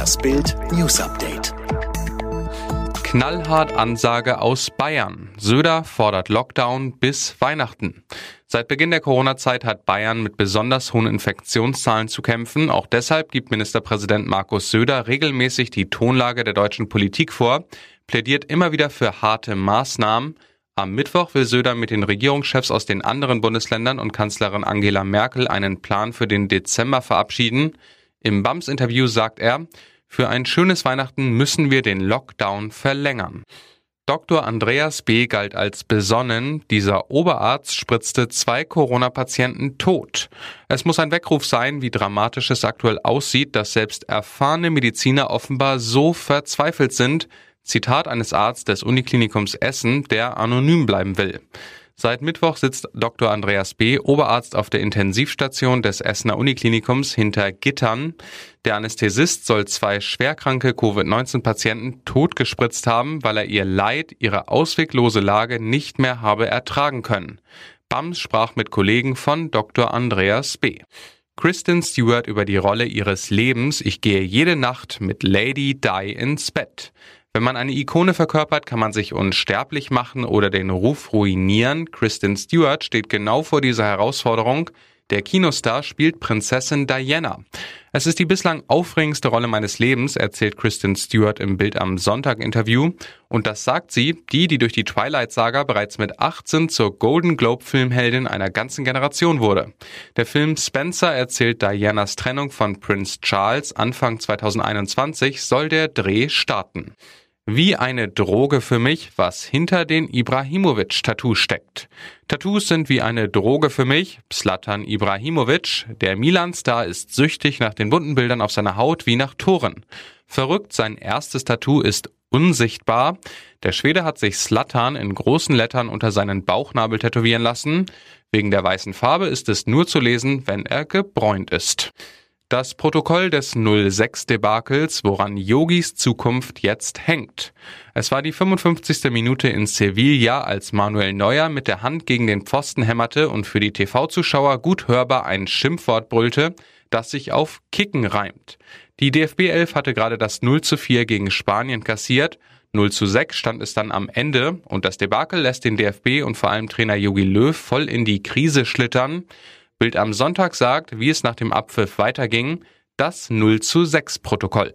Das Bild News Update. Knallhart Ansage aus Bayern. Söder fordert Lockdown bis Weihnachten. Seit Beginn der Corona-Zeit hat Bayern mit besonders hohen Infektionszahlen zu kämpfen. Auch deshalb gibt Ministerpräsident Markus Söder regelmäßig die Tonlage der deutschen Politik vor, plädiert immer wieder für harte Maßnahmen. Am Mittwoch will Söder mit den Regierungschefs aus den anderen Bundesländern und Kanzlerin Angela Merkel einen Plan für den Dezember verabschieden. Im BAMS-Interview sagt er, für ein schönes Weihnachten müssen wir den Lockdown verlängern. Dr. Andreas B. galt als besonnen. Dieser Oberarzt spritzte zwei Corona-Patienten tot. Es muss ein Weckruf sein, wie dramatisch es aktuell aussieht, dass selbst erfahrene Mediziner offenbar so verzweifelt sind. Zitat eines Arztes des Uniklinikums Essen, der anonym bleiben will. Seit Mittwoch sitzt Dr. Andreas B., Oberarzt auf der Intensivstation des Essener Uniklinikums hinter Gittern. Der Anästhesist soll zwei schwerkranke Covid-19-Patienten totgespritzt haben, weil er ihr Leid, ihre ausweglose Lage nicht mehr habe ertragen können. BAMS sprach mit Kollegen von Dr. Andreas B. Kristen Stewart über die Rolle ihres Lebens Ich gehe jede Nacht mit Lady Di ins Bett. Wenn man eine Ikone verkörpert, kann man sich unsterblich machen oder den Ruf ruinieren. Kristen Stewart steht genau vor dieser Herausforderung. Der Kinostar spielt Prinzessin Diana. Es ist die bislang aufregendste Rolle meines Lebens, erzählt Kristen Stewart im Bild am Sonntag Interview. Und das sagt sie, die, die durch die Twilight Saga bereits mit 18 zur Golden Globe Filmheldin einer ganzen Generation wurde. Der Film Spencer erzählt Dianas Trennung von Prince Charles Anfang 2021 soll der Dreh starten. Wie eine Droge für mich, was hinter den Ibrahimovic-Tattoos steckt. Tattoos sind wie eine Droge für mich. Slatan Ibrahimovic, der Milan-Star, ist süchtig nach den bunten Bildern auf seiner Haut wie nach Toren. Verrückt, sein erstes Tattoo ist unsichtbar. Der Schwede hat sich Slatan in großen Lettern unter seinen Bauchnabel tätowieren lassen. Wegen der weißen Farbe ist es nur zu lesen, wenn er gebräunt ist. Das Protokoll des 06-Debakels, woran Yogis Zukunft jetzt hängt. Es war die 55. Minute in Sevilla, als Manuel Neuer mit der Hand gegen den Pfosten hämmerte und für die TV-Zuschauer gut hörbar ein Schimpfwort brüllte, das sich auf Kicken reimt. Die DFB 11 hatte gerade das 0 zu 4 gegen Spanien kassiert. 0 zu 6 stand es dann am Ende und das Debakel lässt den DFB und vor allem Trainer Jogi Löw voll in die Krise schlittern. Bild am Sonntag sagt, wie es nach dem Abpfiff weiterging, das 0 zu 6 Protokoll.